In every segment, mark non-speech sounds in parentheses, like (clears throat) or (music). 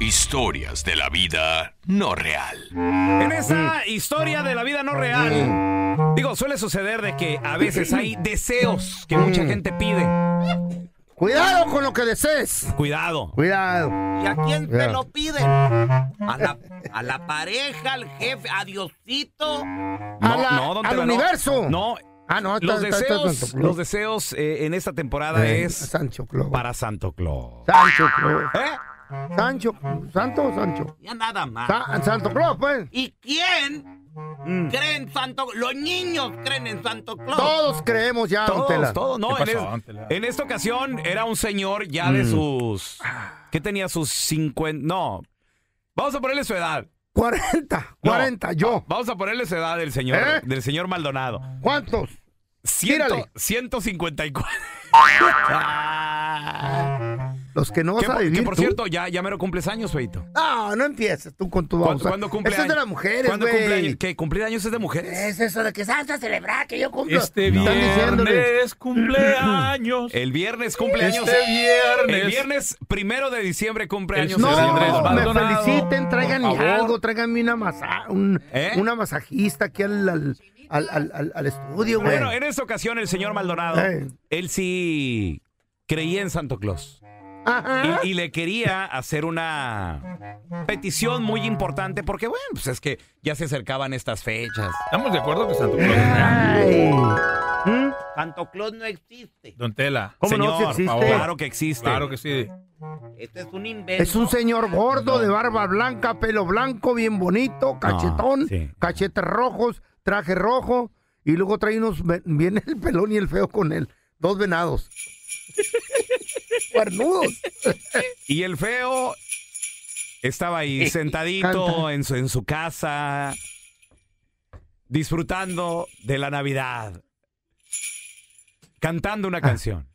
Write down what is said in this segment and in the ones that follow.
historias de la vida no real. En esa historia de la vida no real, digo, suele suceder de que a veces hay deseos que mucha gente pide. Cuidado con lo que desees. Cuidado. Cuidado. ¿Y a quién te lo piden? ¿A la, a la pareja, al jefe, a Diosito? A No, la- no, don al universo. No. Ah, no, Los está- está- está deseos, Santo Claus. los deseos eh, en esta temporada Eh, es Sancho Claus. para Santo Claus. Sancho Claus. ¿Eh? Sancho, ¿Santo o Sancho? Ya nada más. Sa- Santo Claus, pues. ¿Y quién cree en Santo Los niños creen en Santo Claus. Todos creemos ya, don Tela. Todos, todos, no. ¿Qué En, pasó, es- en esta ocasión era un señor ya de Mm. sus. ¿Qué tenía sus 50? No. Vamos a ponerle su edad. 40, 40, yo. Vamos a ponerle su edad del señor, ¿Eh? del señor Maldonado. ¿Cuántos? Ciento- Tírale. 154. (laughs) Los que no vas que, a por- vivir que por tú. cierto, ya, ya mero cumples años, feito. No, no empieces tú con tu ¿Cuándo, babosa. cuándo cumple Eso es de las mujeres, ¿Cuándo güey. cumple años? ¿Qué? ¿Cumplir años es de mujeres? Es eso de que sabes a celebrar que yo cumplo. Este Están viernes diciéndole. cumpleaños. El viernes cumpleaños. Este viernes. El viernes primero de diciembre cumpleaños. No, el señor me Maldonado. feliciten, tráiganme Por favor. algo, tráiganme una, masa, un- ¿Eh? una masajista aquí al, al, al, al- al- al estudio, güey. Bueno, en esta ocasión el señor Maldonado, Eh. él sí creía en Santo Claus. Ajá. Y, y le quería hacer una petición muy importante porque, bueno, pues es que ya se acercaban estas fechas. Estamos de acuerdo que Santo Claus Ay. real. Santo Claus no existe. Don Tela. ¿Cómo no? Señor, existe. favor. Claro que existe. Claro que sí. Este es un invento. Es un señor gordo de barba blanca, pelo blanco, bien bonito, cachetón, sí. cachetes rojos, traje rojo, y luego trae unos, viene el pelón y el feo con él, dos venados. Cuernudos. (laughs) Y el feo estaba ahí sentadito en su, en su casa, disfrutando de la Navidad, cantando Ah. una canción.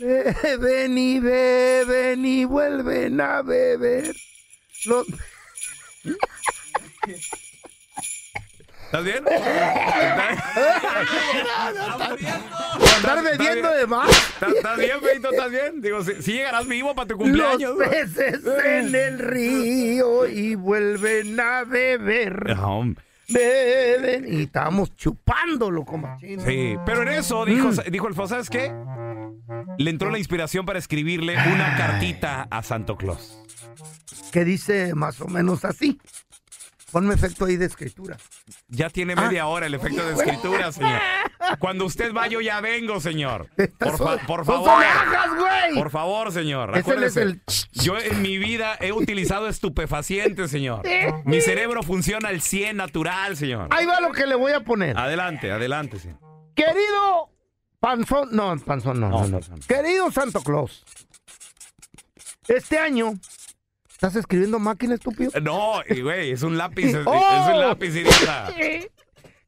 Beben y beben y vuelven a beber. Los- (laughs) ¿Estás bien? (laughs) Andar bebiendo de más. ¿Estás estás bien, Feito? ¿Estás bien? Digo, si, si llegarás vivo para tu cumpleaños. Los peces en el río y vuelven a beber. Hombre. Beben y estamos chupándolo como chino. Sí, pero en eso dijo, dijo el Fo, ¿sabes qué? Le entró la inspiración para escribirle una cartita a Santo Claus. Que dice más o menos así. Ponme efecto ahí de escritura. Ya tiene media hora el efecto de escritura, señor. Cuando usted va, yo ya vengo, señor. (laughs) Por, fa- por ¡No favor. Por favor, señor. Ese es Acuérdese, el- Yo en mi vida he utilizado estupefacientes, señor. Mi cerebro funciona al 100 natural, señor. Ahí va lo que le voy a poner. Adelante, adelante, señor. Querido Panzón, no, Panzón no, No, no. Querido Santo Claus, este año, ¿estás escribiendo máquina, estúpido? No, y, güey, es un lápiz, es, (laughs) ¡Oh! es un lápiz, idiota.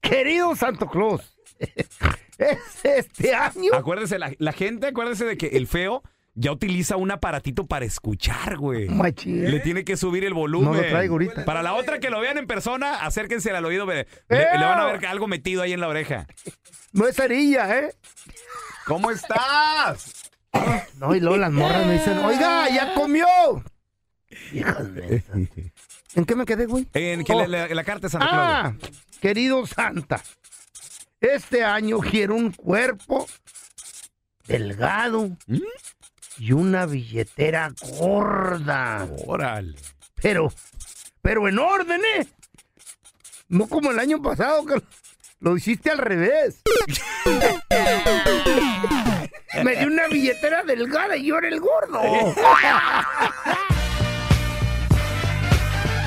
Querido Santo Claus, (laughs) es este año. Acuérdese, la, la gente, acuérdese de que el feo ya utiliza un aparatito para escuchar, güey. Machín. Le tiene que subir el volumen. No lo traigo ahorita. Para la otra que lo vean en persona, acérquense al oído. Le, le van a ver algo metido ahí en la oreja. No es cerilla, ¿eh? ¿Cómo estás? No, y luego las morras me dicen, oiga, ya comió. Mensas. (laughs) ¿En qué me quedé, güey? En que Oh. la, carta de Santa Claus. Ah, querido Santa, este año quiero un cuerpo delgado ¿Mm? y una billetera gorda. Órale. Pero, pero en orden, ¿eh? No como el año pasado que lo hiciste al revés. (laughs) Me dio una billetera delgada y yo era el gordo. (laughs)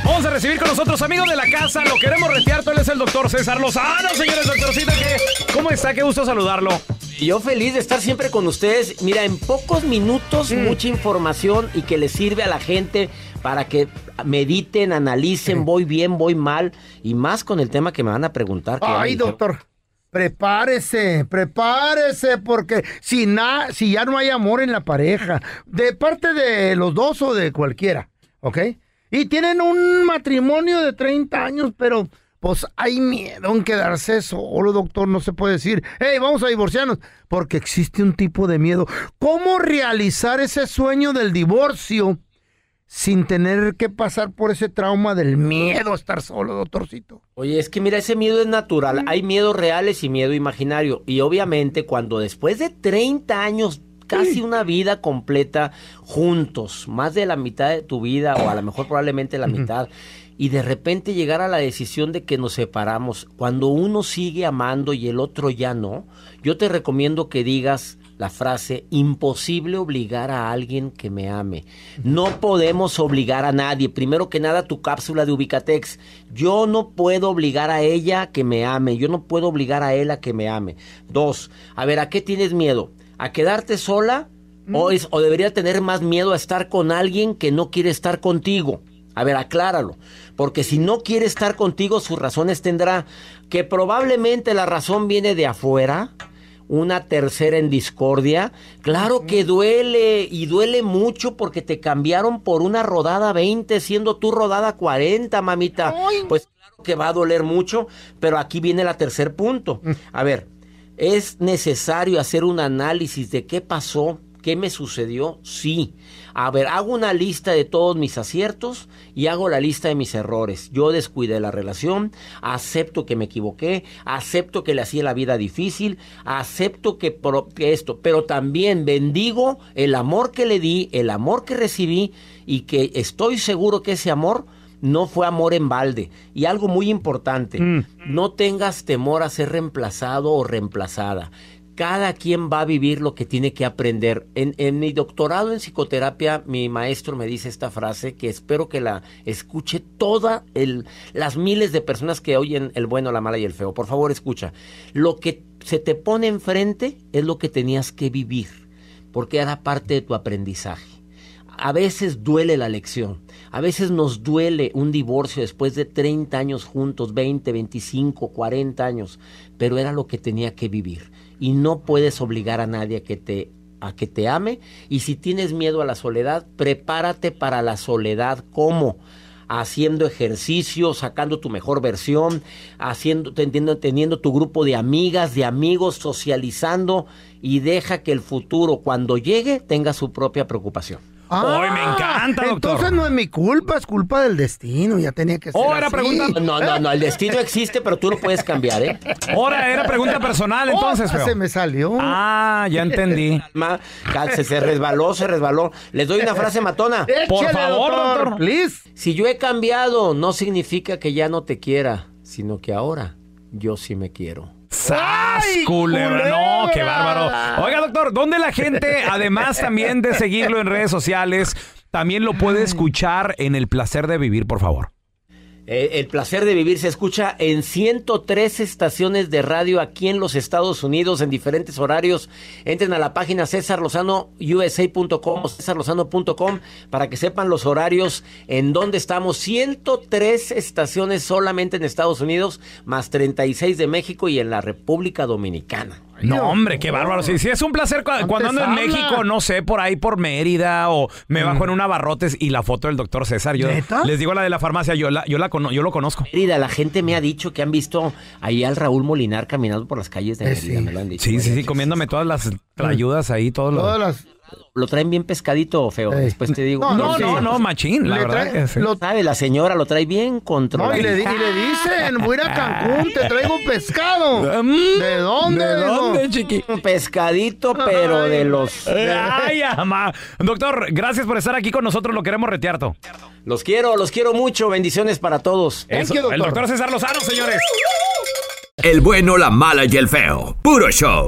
Vamos a recibir con nosotros amigos de la casa. Lo queremos retear. Él es el doctor César Lozano, señores doctorcito. ¿qué? ¿Cómo está? Qué gusto saludarlo. Yo feliz de estar siempre con ustedes. Mira, en pocos minutos mucha información y que le sirve a la gente para que mediten, analicen, voy bien, voy mal y más con el tema que me van a preguntar. que Ay, ay, doctor, prepárese, prepárese, porque si, na, si ya no hay amor en la pareja, de parte de los dos o de cualquiera, ¿ok? Y tienen un matrimonio de 30 años, pero pues hay miedo en quedarse solo, doctor, no se puede decir, hey, vamos a divorciarnos, porque existe un tipo de miedo. ¿Cómo realizar ese sueño del divorcio sin tener que pasar por ese trauma del miedo a estar solo, doctorcito? Oye, es que mira, ese miedo es natural. Hay miedos reales y miedo imaginario. Y obviamente cuando después de 30 años, casi una vida completa juntos, más de la mitad de tu vida o a lo mejor probablemente la mitad, y de repente llegar a la decisión de que nos separamos, cuando uno sigue amando y el otro ya no, yo te recomiendo que digas la frase, imposible obligar a alguien que me ame. No podemos obligar a nadie. Primero que nada, tu cápsula de Ubicatex. Yo no puedo obligar a ella que me ame. Yo no puedo obligar a él a que me ame. Dos, a ver, ¿a qué tienes miedo? ¿A quedarte sola? ¿O, es- ¿O debería tener más miedo a estar con alguien que no quiere estar contigo? A ver, acláralo. Porque si no quiere estar contigo, sus razones tendrá. Que probablemente la razón viene de afuera. Una tercera en discordia. Claro que duele y duele mucho porque te cambiaron por una rodada 20 siendo tú rodada 40, mamita. Pues claro que va a doler mucho, pero aquí viene la tercer punto. A ver, ¿es necesario hacer un análisis de qué pasó? ¿Qué me sucedió? Sí. A ver, hago una lista de todos mis aciertos y hago la lista de mis errores. Yo descuidé la relación, acepto que me equivoqué, acepto que le hacía la vida difícil, acepto que, que esto, pero también bendigo el amor que le di, el amor que recibí y que estoy seguro que ese amor no fue amor en balde. Y algo muy importante, no tengas temor a ser reemplazado o reemplazada. Cada quien va a vivir lo que tiene que aprender. En, en mi doctorado en psicoterapia, mi maestro me dice esta frase que espero que la escuche todas las miles de personas que oyen el bueno, la mala y el feo. Por favor, escucha. Lo que se te pone enfrente es lo que tenías que vivir, porque era parte de tu aprendizaje. A veces duele la lección. A veces nos duele un divorcio después de 30 años juntos, 20, 25, 40 años, pero era lo que tenía que vivir. Y no puedes obligar a nadie a que te a que te ame y si tienes miedo a la soledad, prepárate para la soledad. ¿Cómo? haciendo ejercicio, sacando tu mejor versión, haciendo, teniendo, teniendo tu grupo de amigas, de amigos, socializando y deja que el futuro, cuando llegue, tenga su propia preocupación. Ay, me encanta, doctor. Ah, Entonces no es mi culpa, es culpa del destino, ya tenía que ser Oh, era así. pregunta- No, no, no, el destino existe, pero tú lo puedes cambiar, ¿eh? Ahora era pregunta personal, entonces, Oh, feo. se me salió. Ah, ya entendí. (laughs) Ma- se, se resbaló, se resbaló. Les doy una frase matona. Por favor, doctor. please. Si yo he cambiado, no significa que ya no te quiera, sino que ahora yo sí me quiero. ¡Sas, culebra! No, qué bárbaro. Oiga, doctor, ¿dónde la gente, además también de seguirlo en redes sociales, también lo puede escuchar en El Placer de Vivir, por favor? Eh, el placer de vivir se escucha en 103 estaciones de radio aquí en los Estados Unidos en diferentes horarios. Entren a la página cesarlozanousa.com o cesarlozano.com para que sepan los horarios en donde estamos. 103 estaciones solamente en Estados Unidos, más 36 de México y en la República Dominicana. No, hombre, qué bárbaro. Sí, sí, es un placer cu- cuando ando en habla. México, no sé, por ahí por Mérida o me bajo en una barrotes y la foto del doctor César. Yo ¿Neta? les digo la de la farmacia, yo la, yo la cono- yo lo conozco. Mérida, la gente me ha dicho que han visto ahí al Raúl Molinar caminando por las calles de Eh, Mérida, sí. me lo han dicho. Sí, sí, sí, comiéndome todas las ayudas ahí, todos los... Todas las... Lo traen bien pescadito, feo. Ey. Después te digo. No, No, no, no, machín, la Le verdad que sí. lo- ¿Sabe? La señora lo trae bien No, controlado. y le, y le dicen, voy a ir a Cancún, te traigo pescado. ¿De dónde? ¿De dijo? dónde, chiqui? Un pescadito, pero Ay. de los... Ay, ama. Doctor, gracias por estar aquí con nosotros, lo queremos retearto. Los quiero, los quiero mucho. Bendiciones para todos. Thank Eso, you, doctor. El doctor César Lozano, señores. El bueno, la mala y el feo. Puro show.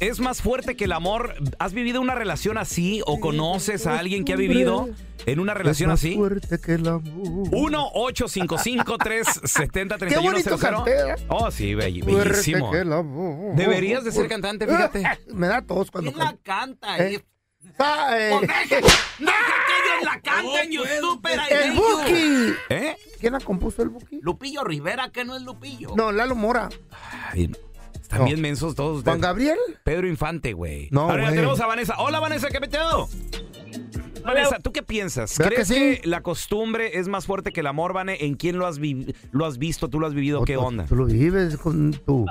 es más fuerte que el amor? ¿Has vivido una relación así o conoces a alguien que ha vivido en una relación Es más así? fuerte que el amor. 1-855-370-3100. (laughs) Qué bonito canté, ¿eh? Oh, sí, be- Fuerte bellísimo. que el amor. Deberías de ser cantante, fíjate. (laughs) Me da tos cuando ¿Quién la canto. canta? Eh, ah, eh, deja que ellos la (laughs) canten, you stupid, El. Buki. ¿Eh? ¿Quién la compuso el Buki? Lupillo Rivera, que no es Lupillo. No, Lalo Mora. Ay, están No. bien mensos todos ¿Juan ustedes. Gabriel? Pedro Infante, güey. No, Ahora ya güey. tenemos a Vanessa. Hola, Vanessa, ¿qué peteado? Vanessa, ¿tú qué piensas? ¿Verdad ¿Crees que que, sí? la costumbre es más fuerte que el amor, Vane? ¿En quién lo has, vi- lo has visto? ¿Tú lo has vivido? ¿Qué Tú- onda? Tú lo vives con tu...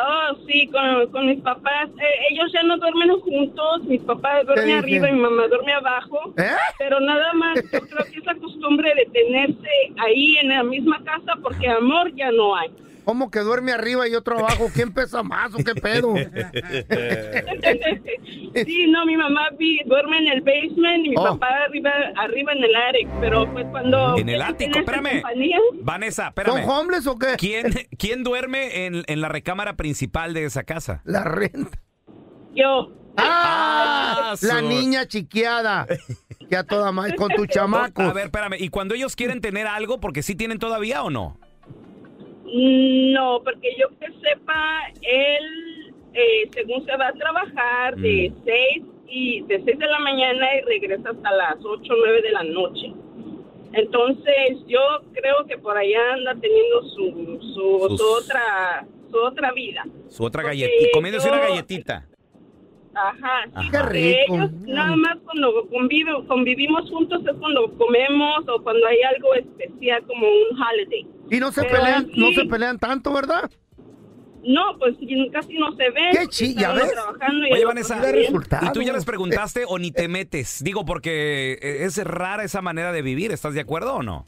Oh, sí, con, con mis papás. Eh, ellos ya no duermen juntos. Mis papás duermen dije? arriba y mi mamá duerme abajo. ¿Eh? Pero nada más, yo creo que es la costumbre de tenerse ahí en la misma casa porque amor ya no hay. ¿Cómo que duerme arriba y otro abajo? ¿Quién pesa más o qué pedo? (laughs) sí, no, mi mamá vi- duerme en el basement y mi Oh. papá arriba, arriba en el attic. Pero pues cuando... En el ático, espérame. compañía, Vanessa, ¿Son espérame. homeless o qué? ¿Quién, quién duerme en, en la recámara principal de esa casa? La renta. yo... ¡Ah! Ah, la niña chiqueada. Ya toda mal con tu (laughs) chamaco. A ver, espérame. ¿Y cuando ellos quieren tener algo, porque sí tienen todavía o no? No, porque yo que sepa, él, eh, según se va a trabajar de Mm. 6 y de 6 de la mañana y regresa hasta las 8 o 9 de la noche. Entonces, yo creo que por allá anda teniendo su, su, Sus- su otra su otra vida. Su otra galletita. Comiéndose yo- una galletita. Ajá. Ajá. Qué rico. Ellos nada más cuando convive- convivimos juntos es cuando comemos o cuando hay algo especial como un holiday. Y no se Pero pelean, no se pelean tanto, ¿verdad? No, pues casi no se ven. Qué chi- Está ¿ya uno ves? trabajando y Oye, Vanessa. ¿y tú ya les preguntaste o ni te metes? Digo, porque eh, es rara esa manera de vivir. ¿Estás de acuerdo o no?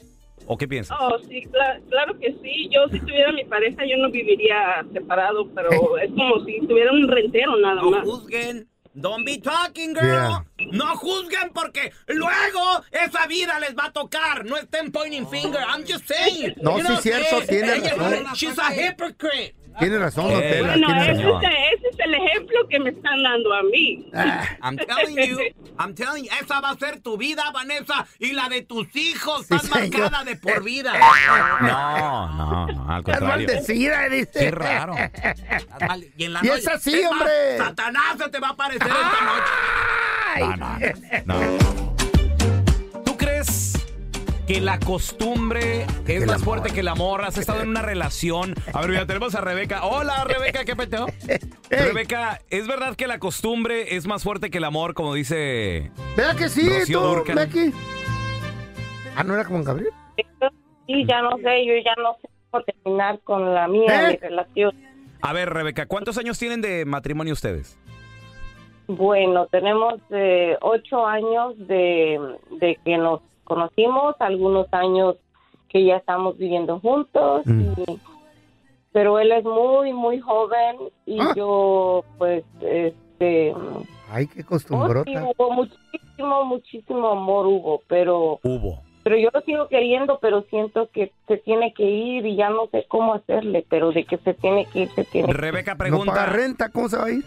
¿O qué piensas? Oh, sí, cla- claro que sí. Yo si tuviera mi pareja yo no viviría separado, pero (laughs) es como si tuviera un rentero nada No más. juzguen. Don't be talking, girl. Yeah. No juzguen porque luego esa vida les va a tocar. No estén pointing finger. I'm just saying. No, sí, cierto, tiene razón. She's a hypocrite. Tiene razón, don Eh, Tela, Bueno, ese, razón. es, ese es el ejemplo que me están dando a mí. Ah, I'm telling you, I'm telling you, esa va a ser tu vida, Vanessa, y la de tus hijos. Sí, Estás señor. marcada de por vida. No, no, no, al Es contrario. maldecida, dice. Qué raro. Y, en la Y noche- es así, más, hombre. Satanás se te va a aparecer esta noche. No, no, no. ¿Tú crees que la costumbre es más fuerte que el amor? ¿Has estado en una relación? A ver, mira, tenemos a Rebeca. Hola, Rebeca, ¿qué peteo? (laughs) Rebeca, ¿es verdad que la costumbre es más fuerte que el amor, como dice... ¿Verdad que sí, Rocío tú. Becky? Ah, ¿no era como Gabriel? Sí, ya no sé, yo ya no sé cómo terminar con la mía, ¿Eh? mi relación. A ver, Rebeca, ¿cuántos años tienen de matrimonio ustedes? Bueno, tenemos eh, ocho años de, de que nos conocimos, algunos años que ya estamos viviendo juntos, y- pero él es muy, muy joven y Ah. yo, pues, este... Ay, qué oh, sí, costumbrota. hubo muchísimo, muchísimo amor hubo, pero... Hubo. Pero yo lo sigo queriendo, pero siento que se tiene que ir y ya no sé cómo hacerle, pero de que se tiene que ir, se tiene que ir. Rebeca No pregunta... paga renta, ¿cómo se va a ir?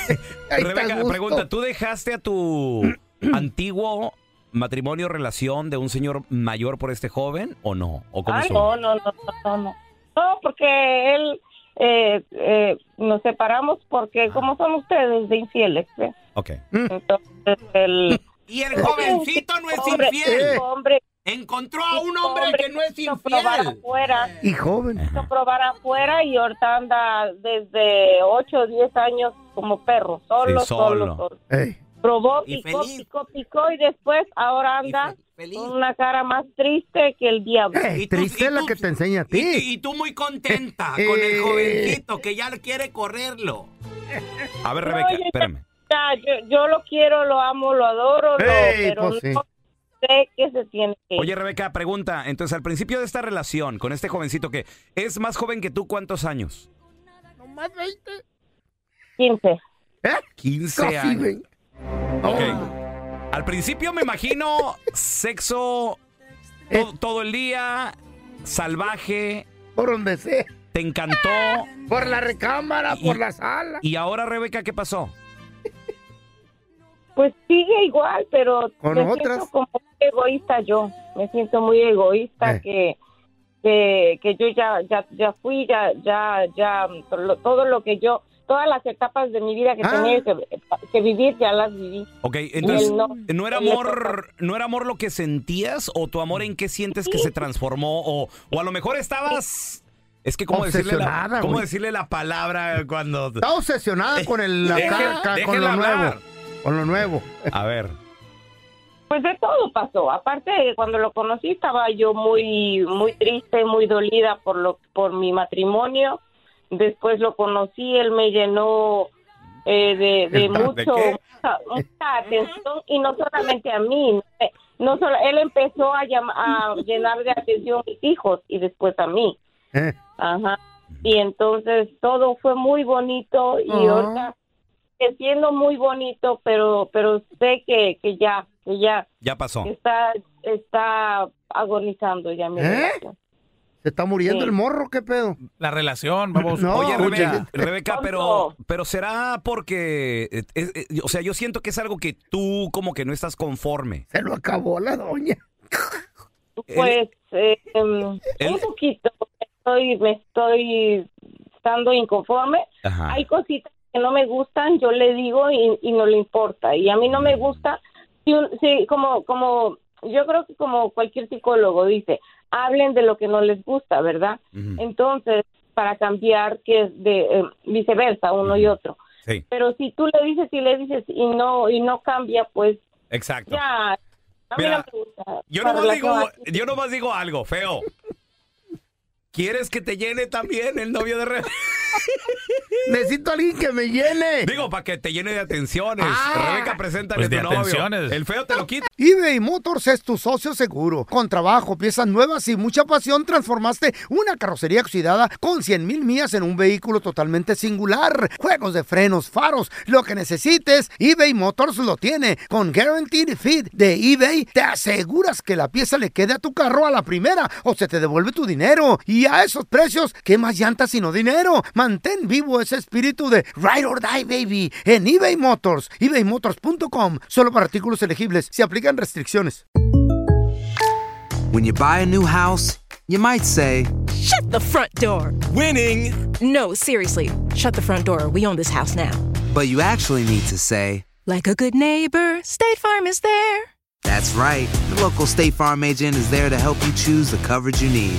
(laughs) Rebeca pregunta, ¿tú dejaste a tu (clears throat) antiguo matrimonio relación de un señor mayor por este joven o no? ¿O cómo Ay, no, no, no, no, no. No, porque él, eh, eh, nos separamos porque, como son ustedes de infieles, ¿eh? Ok. Entonces, el... Y el jovencito no es hombre, infiel. el hombre Encontró a un hombre hombre que no es infiel. afuera, Y joven. quiso probar afuera y ahorita anda desde 8 o 10 años como perro, solo, Sí, solo, solo. solo. Probó, Y picó, feliz. picó, picó y después ahora anda feliz. con una cara más triste que el diablo. Y tú- triste y es la tú- que te enseña a ti. y tú muy contenta Eh. (laughs) con el jovencito que ya quiere correrlo. A ver, No, Rebeca, yo espérame. Ya, yo, yo lo quiero, lo amo, lo adoro, pero pues sí. no sé qué se tiene que ir. Oye, Rebeca, pregunta. Entonces, al principio de esta relación con este jovencito que es más joven que tú, ¿cuántos años? Nomás 20. 15. ¿Eh? 15 Casi años. 20. Ok. Al principio me imagino sexo Eh. todo, el día, salvaje, Por donde sea. te encantó. Por la recámara, Y- por la sala. Y ahora, Rebeca, ¿qué pasó? Pues sigue igual, pero ¿Con me otras? siento como muy egoísta yo. Me siento muy egoísta Eh. que, que que yo ya ya ya fui, ya ya ya lo- todo lo que yo todas las etapas de mi vida que Ah. tenía que, que vivir ya las viví. Ok, entonces, no. ¿no era amor no era amor lo que sentías o tu amor en qué sientes que se transformó o, o a lo mejor estabas es que cómo decirle la, cómo decirle la palabra cuando Está obsesionada con el con lo nuevo. Con lo nuevo. A ver. Pues de todo pasó. Aparte, cuando lo conocí estaba yo muy muy triste, muy dolida por lo por mi matrimonio. Después lo conocí, él me llenó eh, de, de ¿De mucho mucha, mucha atención y no solamente a mí. No solo él empezó a, llam- a llenar de atención a mis hijos y después a mí. Eh. Ajá. Y entonces todo fue muy bonito y Ah. ahorita sigue siendo muy bonito, pero pero sé que, que ya que ya Ya pasó. está está agonizando ya mi ¿Eh? relación. ¿Se está muriendo Sí. el morro? ¿Qué pedo? La relación, vamos. No, Oye, Rebeca, ¿qué- Rebeca, pero, pero será porque, eh, eh, eh, o sea, yo siento que es algo que tú como que no estás conforme. Se lo acabó la doña. Pues eh, un poquito, estoy, me estoy estando inconforme. Ajá. Hay cositas que no me gustan, yo le digo y, y no le importa. Y a mí no me gusta, si un- si como, como, yo creo que como cualquier psicólogo dice, hablen de lo que no les gusta, ¿verdad? Entonces, para cambiar, que es de eh, viceversa, uno y otro. Sí. Pero si tú le dices y le dices y no y no cambia, pues Exacto. ya. A mí Mira, no me gusta. Yo nomás, digo, yo nomás digo algo feo. ¿Quieres que te llene también el novio de Rebeca? (laughs) Necesito a alguien que me llene. Digo, para que te llene de atenciones. Ah. Rebeca, preséntale Pues a de tu novio. atenciones. El feo te lo quita. eBay Motors es tu socio seguro. Con trabajo, piezas nuevas y mucha pasión, transformaste una carrocería oxidada con 100 mil millas en un vehículo totalmente singular. Juegos de frenos, faros, lo que necesites, eBay Motors lo tiene. Con Guaranteed Fit de eBay, te aseguras que la pieza le quede a tu carro a la primera o se te devuelve tu dinero. Y a esos precios, ¿qué más llantas sino dinero? Mantén vivo ese espíritu de Ride or Die, baby, en eBay Motors. ebaymotors.com. Solo para artículos elegibles. Se aplican restricciones. When you buy a new house, you might say, Shut the front door. Winning! No, seriously. Shut the front door. We own this house now. But you actually need to say, Like a good neighbor, State Farm is there. That's right. The local State Farm agent is there to help you choose the coverage you need.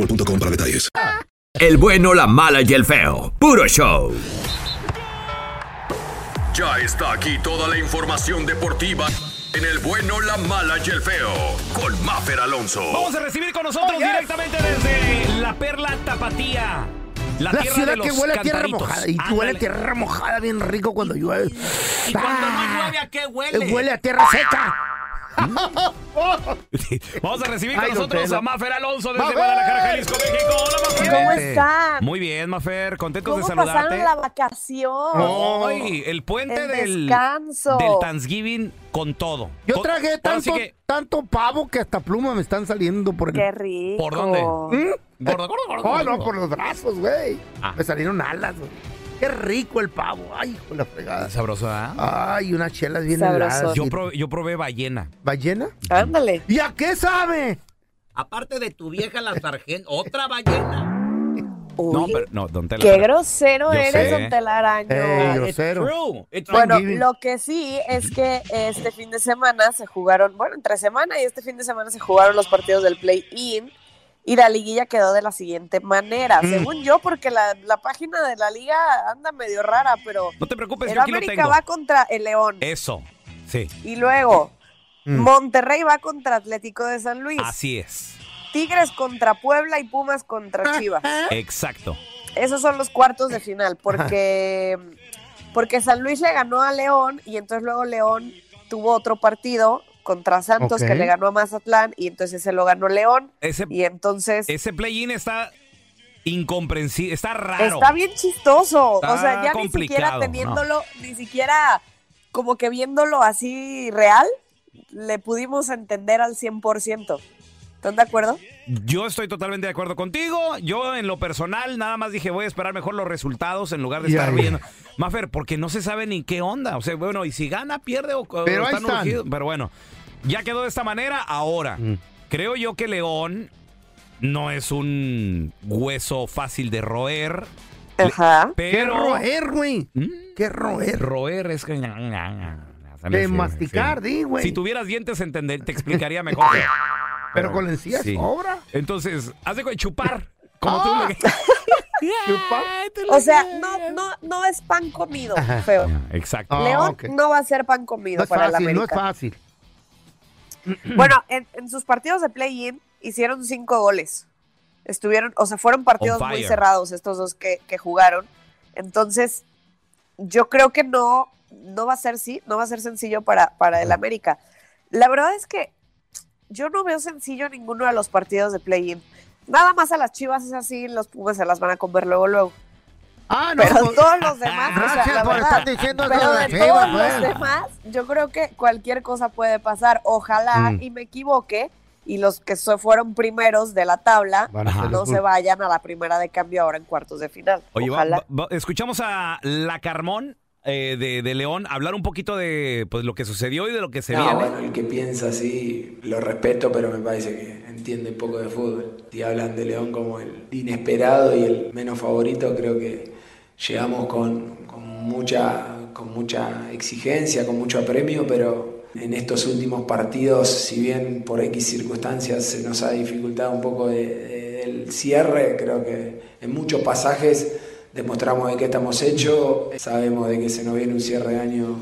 boostmobile.com para detalles. El bueno, la mala y el feo. Puro show. Ya está aquí toda la información deportiva en el bueno, la mala y el feo con Maffer Alonso. Vamos a recibir con nosotros directamente desde la Perla Tapatía. La, La tierra ciudad de los que huele a tierra mojada. Y huele a tierra mojada bien rico cuando llueve. Y cuando no llueve, ¿a qué huele? Huele a tierra seca. (laughs) Vamos a recibir con Ay, nosotros a Mafer Alonso desde ¡Mafer! Guadalajara, Jalisco, México. Hola, Mafer. ¿Cómo están? Muy bien, Mafer. Contentos de ¿Cómo saludarte. pasaron la vacación? Ay, el puente El del, descanso. del Thanksgiving con todo. Yo Con- sí tanto, que- tanto pavo que hasta plumas me están saliendo por el... Qué rico. ¿Por dónde? ¿Mm? Gordo, gordo, gordo, Oh, no, por los brazos, güey. Ah. Me salieron alas, güey. Qué rico el pavo. Ay, con la fregada. Sabroso, ¿ah? Ay, unas chelas bien Sabroso. heladas. Yo, probé, yo probé ballena. ¿Ballena? Ándale. ¿Y a qué sabe? Aparte de tu vieja la sargento, otra ballena. Uy, No, pero no, don Tela. qué grosero Yo eres, sé. don Telaraño. Ey, It's grosero. It's Bueno, lo que sí es que este fin de semana se jugaron, bueno, entre semana y este fin de semana se jugaron los partidos del play-in y la liguilla quedó de la siguiente manera, Mm. según yo, porque la, la página de la liga anda medio rara, pero No te preocupes, el yo aquí lo América tengo. va contra el León Eso, sí. y luego Mm. Monterrey va contra Atlético de San Luis, Así es. Tigres contra Puebla y Pumas contra Chivas. Exacto. Esos son los cuartos de final, porque, porque San Luis le ganó a León y entonces luego León tuvo otro partido contra Santos que le ganó a Mazatlán y entonces se lo ganó León Ese, y entonces ese play-in está incomprensible, está raro. está bien chistoso, Está o sea, ya ni siquiera ¿no? teniéndolo, ni siquiera como que viéndolo así real, le pudimos entender al 100%. ¿Están de acuerdo? Yo estoy totalmente de acuerdo contigo. Yo, en lo personal, nada más dije, voy a esperar mejor los resultados en lugar de estar viendo. Mafer, porque no se sabe ni qué onda. O sea, bueno, y si gana, pierde o, o Pero ahí están están. urgidos. Pero bueno, ya quedó de esta manera. Ahora, Mm. creo yo que León no es un hueso fácil de roer. Ajá. ¿Qué Pero. roer, güey? ¿Mm? ¿Qué roer? Roer es que. De masticar, di, güey. Si tuvieras dientes, entender, te explicaría mejor. (laughs) Pero con la encía Sí. Entonces, haz de chupar. Como tú Ah. le- (laughs) (laughs) O sea, no, no, no es pan comido, feo. Exacto. León no va a ser pan comido No es para el fácil, no es América. fácil. (clears throat) Bueno, en, en sus partidos de play-in hicieron cinco goles. Estuvieron, o sea, fueron partidos On muy fire. cerrados estos dos que, que jugaron. Entonces, yo creo que no, no va a ser sí, no va a ser sencillo para, para el América. La verdad es que yo no veo sencillo ninguno de los partidos de play-in. Nada más a las Chivas es así, los Pumas se las van a comer luego, luego. Ah, no. Pero pues- todos los demás, o sea, Gracias la por verdad, estar diciendo eso pero de todos los demás, yo creo que cualquier cosa puede pasar. Ojalá Mm. y me equivoque y los que fueron primeros de la tabla no los se vayan a la primera de cambio ahora en cuartos de final. Oye, Ojalá. va- va- escuchamos a La Carmón eh, de, de León hablar un poquito de pues, lo que sucedió y de lo que se No, viene. bueno, el que piensa así lo respeto, pero me parece que entiende poco de fútbol. Si hablan de León como el inesperado y el menos favorito, creo que llegamos con, con mucha, con mucha exigencia, con mucho apremio, pero en estos últimos partidos, si bien por X circunstancias se nos ha dificultado un poco de- de- el cierre, creo que en muchos pasajes demostramos de qué estamos hechos, sabemos de que se nos viene un cierre de año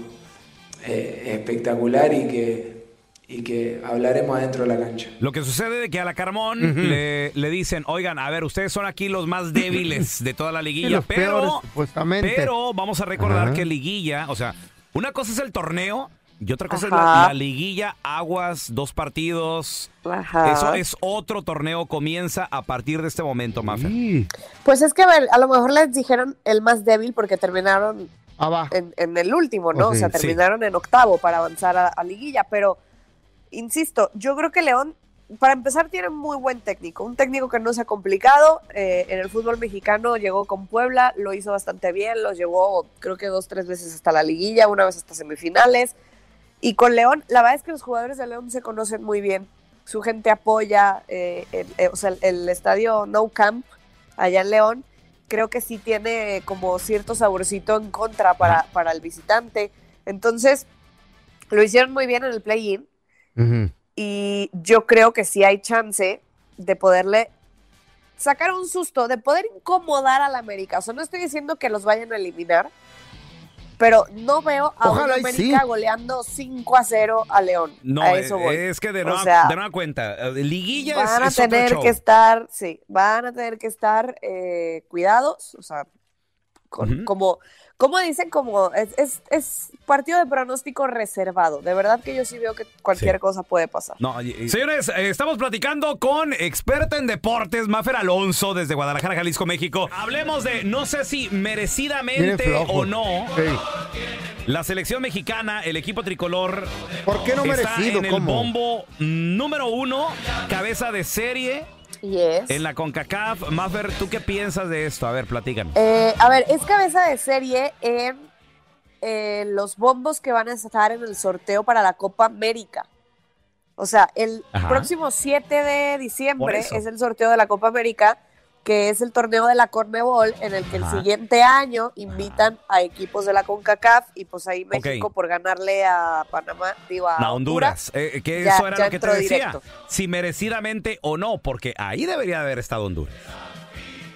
eh, espectacular y que, y que hablaremos adentro de la cancha. Lo que sucede es que a La Carmón le, le dicen, oigan, a ver, ustedes son aquí los más débiles de toda la liguilla, (laughs) los peores, pero, pero vamos a recordar que liguilla, o sea, una cosa es el torneo y otra cosa es la, la liguilla, aguas, dos partidos. Ajá. Eso es otro torneo, comienza a partir de este momento, Mafer. Pues es que, a ver, a lo mejor les dijeron el más débil porque terminaron Ah, en, en el último, ¿no? Oh, o sea, Sí. terminaron en octavo para avanzar a, a liguilla, pero insisto, yo creo que León, para empezar, tiene muy buen técnico, un técnico que no se ha complicado, eh, en el fútbol mexicano llegó con Puebla, lo hizo bastante bien, lo llevó creo que dos, tres veces hasta la liguilla, una vez hasta semifinales, y con León, la verdad es que los jugadores de León se conocen muy bien, su gente apoya, eh, el, eh, o sea, el, estadio No Camp allá en León, creo que sí tiene como cierto saborcito en contra para, para el visitante. Entonces, lo hicieron muy bien en el play-in y yo creo que sí hay chance de poderle sacar un susto, de poder incomodar al América. O sea, no estoy diciendo que los vayan a eliminar, pero no veo a Ojalá un y América sí. goleando 5 a 0 a León. No, a es, eso voy. es que de O nueva, sea, de nueva cuenta, eh, liguilla es, van a es otro tener show. que estar, sí, van a tener que estar eh, cuidados, o sea, con- Ujú. como, como dicen, como es, es, es partido de pronóstico reservado. De verdad que yo sí veo que cualquier Sí. cosa puede pasar. No, y- y- Señores, eh, estamos platicando con experta en deportes, Mafer Alonso, desde Guadalajara, Jalisco, México. Hablemos de, no sé si merecidamente o no, Sí. la selección mexicana, el equipo tricolor. ¿Por qué no está merecido? en el ¿Cómo? bombo número uno, cabeza de serie En la CONCACAF. Mafer, ¿tú qué piensas de esto? A ver, platícanos. Eh, a ver, es cabeza de serie en eh, los bombos que van a estar en el sorteo para la Copa América. O sea, el Ajá. próximo 7 de diciembre es el sorteo de la Copa América, que es el torneo de la Conmebol, en el que el Ajá. siguiente año invitan a equipos de la CONCACAF y pues ahí. México por ganarle a Panamá, digo a A Honduras. Eh, que ya- eso era ya lo que te decía. directo. Si merecidamente o no, porque ahí debería haber estado Honduras.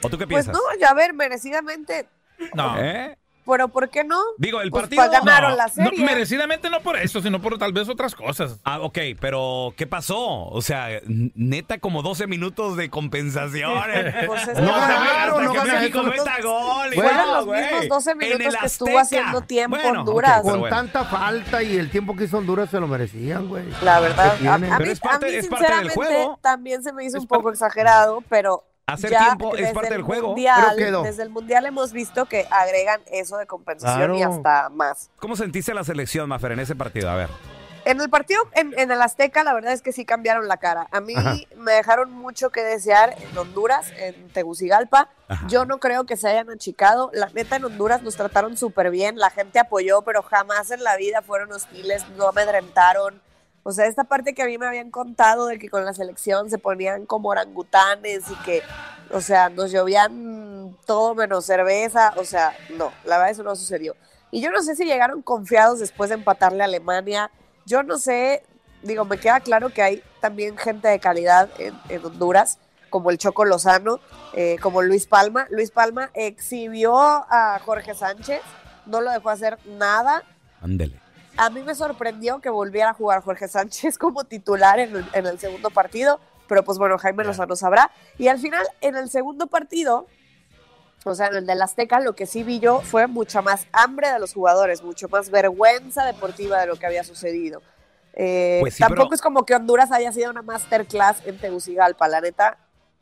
¿O tú qué Pues piensas? no, ya a ver, merecidamente, No. ¿Eh? Pero ¿por qué no? Digo, el Pues, partido. pa- ganaron No, la no, serie. merecidamente no por eso, sino por tal vez otras cosas. Ah, ok, pero ¿qué pasó? O sea, neta, como 12 minutos de compensación. (laughs) Pues es no, que que no ganaron. México meta gol. y Fueron no, los güey. mismos 12 En minutos que estuvo haciendo tiempo Bueno, Honduras. ok, pero Con bueno. tanta falta y el tiempo que hizo Honduras se lo merecían, güey. La verdad, ¿Qué a, a mí, a mí, sinceramente también se me hizo un poco exagerado, pero Hacer ya tiempo es parte el del juego. mundial- Pero quedó. desde el mundial hemos visto que agregan eso de compensación y Claro. hasta más. ¿Cómo sentiste la selección, Mafer, en ese partido? A ver. En el partido en, en el Azteca, la verdad es que sí cambiaron la cara. A mí Ajá. me dejaron mucho que desear en Honduras, en Tegucigalpa. Yo no creo que se hayan achicado. La neta, en Honduras nos trataron súper bien. La gente apoyó, pero jamás en la vida fueron hostiles, no amedrentaron. O sea, esta parte que a mí me habían contado de que con la selección se ponían como orangutanes y que, o sea, nos llovían todo menos cerveza. O sea, no, la verdad eso no sucedió. Y yo no sé si llegaron confiados después de empatarle a Alemania. Yo no sé, digo, me queda claro que hay también gente de calidad en, Honduras, como el Choco Lozano, eh, como Luis Palma. Luis Palma exhibió a Jorge Sánchez, no lo dejó hacer nada. Ándele. A mí me sorprendió que volviera a jugar Jorge Sánchez (laughs) como titular en el, en el segundo partido, pero pues bueno, Jaime Lozano sabrá. Y al final, en el segundo partido, o sea, en el del Azteca, lo que sí vi yo fue mucha más hambre de los jugadores, mucho más vergüenza deportiva de lo que había sucedido. Eh, Pues sí, tampoco pero- es como que Honduras haya sido una masterclass en Tegucigalpa, la neta,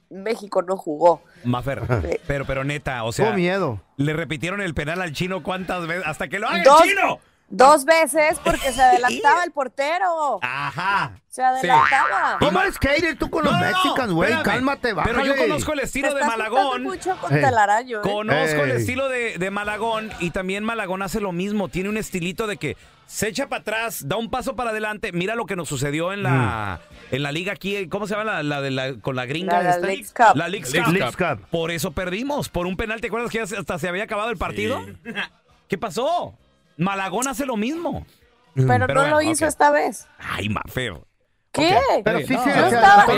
México no jugó. Mafer, (laughs) pero, pero neta, o sea. Tuvo miedo. Le repitieron el penal al chino cuántas veces hasta que lo haga Dos- el chino. Dos veces porque se adelantaba el portero. Ajá. Se adelantaba. ¿Cómo eres hater tú con los Mexicans, güey? espérame. Cálmate, bájale. Pero yo conozco el estilo de Malagón. mucho con telaraño, ¿eh? Conozco el estilo de, de Malagón y también Malagón hace lo mismo. Tiene un estilito de que se echa para atrás, da un paso para adelante. Mira lo que nos sucedió en la, en la liga aquí. ¿Cómo se llama la, la de la con la gringa? La- la esta? Leagues Cup. La Leagues Cup. Por eso perdimos. Por un penal. ¿Te acuerdas que hasta se había acabado el partido? ¿Qué pasó? Malagón hace lo mismo. Pero, Pero no bueno, lo hizo esta vez. Ay, Mafeo. ¿Qué? Pero sí, sí, no, Yo estaba, yo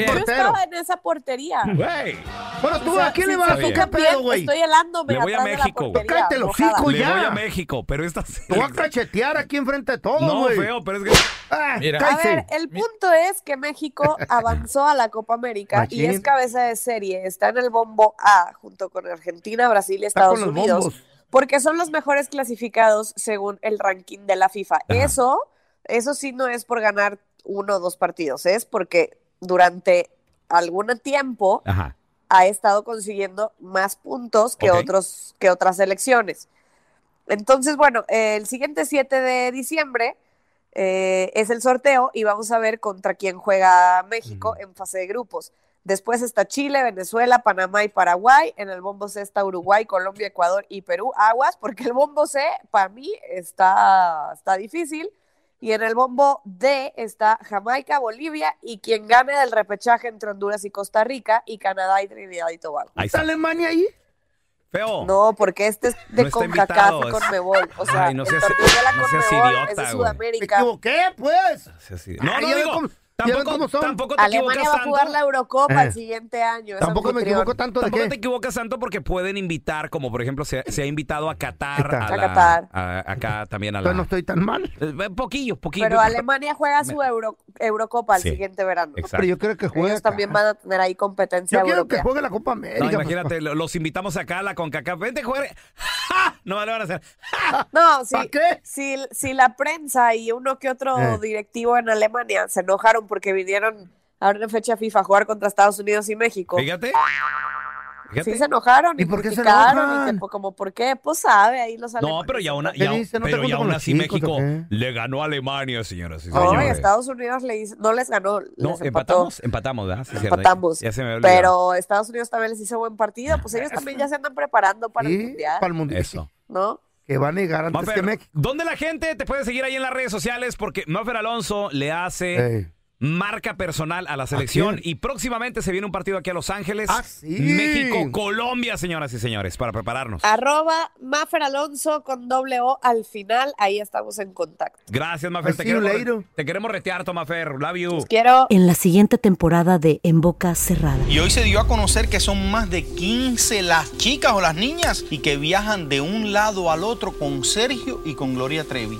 en esa portería. Güey. Bueno, tú, O sea, ¿a quién le vas? se ¿Tú qué fijan bien, pedo, güey? Estoy helándome Le voy a México, Cállate los hocico, Le ya. voy a México, pero esta Te voy a cachetear aquí enfrente de todos, No, feo, pero es que. Ah, Mira. A ver, el punto es que México (laughs) avanzó a la Copa América y es cabeza de serie. Está en el bombo A junto con Argentina, Brasil y Está Estados con los Unidos. bombos. Porque son los mejores clasificados según el ranking de la FIFA. Eso, eso sí no es por ganar uno o dos partidos, es porque durante algún tiempo Ajá. ha estado consiguiendo más puntos que otros que otras elecciones. Entonces, bueno, el siguiente 7 de diciembre eh, es el sorteo y vamos a ver contra quién juega México en fase de grupos. Después está Chile, Venezuela, Panamá y Paraguay. En el bombo C está Uruguay, Colombia, Ecuador y Perú. Aguas, porque el bombo C para mí está, está difícil. Y en el bombo D está Jamaica, Bolivia y quien gane del repechaje entre Honduras y Costa Rica y Canadá y Trinidad y Tobago. Ahí ¿Está está. Alemania ahí? Feo. No, porque este es de No CONCACAF y CONMEBOL. O sea, Ay, no seas- no seas idiota, es de güey. Me equivoqué, pues. No, Ay, no digo. Tampoco, tampoco te Alemania equivocas va a jugar tanto. la Eurocopa Eh. el siguiente año. es Tampoco me anfitrión. equivoco tanto de Tampoco te qué. equivocas tanto porque pueden invitar, como por ejemplo se, se ha invitado a Qatar, está. a A la- Qatar. a- acá también a. Entonces no estoy tan mal. Eh, Poquillo, poquillo. Pero Alemania juega su Euro- Eurocopa el Sí. siguiente verano. Exacto. Pero yo creo que juega. Ellos también van a tener ahí competencia Yo quiero que europea. juegue la Copa América. No, papá. imagínate, lo- los invitamos acá a la CONCACAF. Vente a jugar. ¡Ja! No le van a hacer. No, si, ¿Pa' qué? Si, si la prensa y uno que otro Eh. directivo en Alemania se enojaron porque vinieron ahora en fecha FIFA a jugar contra Estados Unidos y México. Fíjate. Fíjate. Sí se enojaron y, ¿Y por qué se y enojan? que, pues, como por qué, pues sabe, ahí los alemanes. No, pero ya una, ¿Qué ya, dice? ¿No te pero ya aún así chicos, México le ganó a Alemania, señoras y No, y. Estados Unidos le hizo- no les ganó, les No, empató. empatamos, empatamos, ¿verdad? Sí. Empatamos. Ya se me había olvidado. Pero Estados Unidos también les hizo buen partido, pues ellos también ya se andan preparando para el mundial, para el mundial. Eso. ¿no? Que va a negar antes Mafer, que México. ¿dónde la gente te puede seguir ahí en las redes sociales? Porque Mafer Alonso le hace. Marca personal a la selección y próximamente se viene un partido aquí a Los Ángeles. Ah, sí. México, Colombia, señoras y señores, para prepararnos. Arroba Mafer Alonso con doble O al final, ahí estamos en contacto. Gracias, Mafer. Te queremos, te queremos retear, Mafer. Love you. Quiero En la siguiente temporada de En Boca Cerrada. Y hoy se dio a conocer que son más de 15 las chicas o las niñas y que viajan de un lado al otro con Sergio y con Gloria Trevi.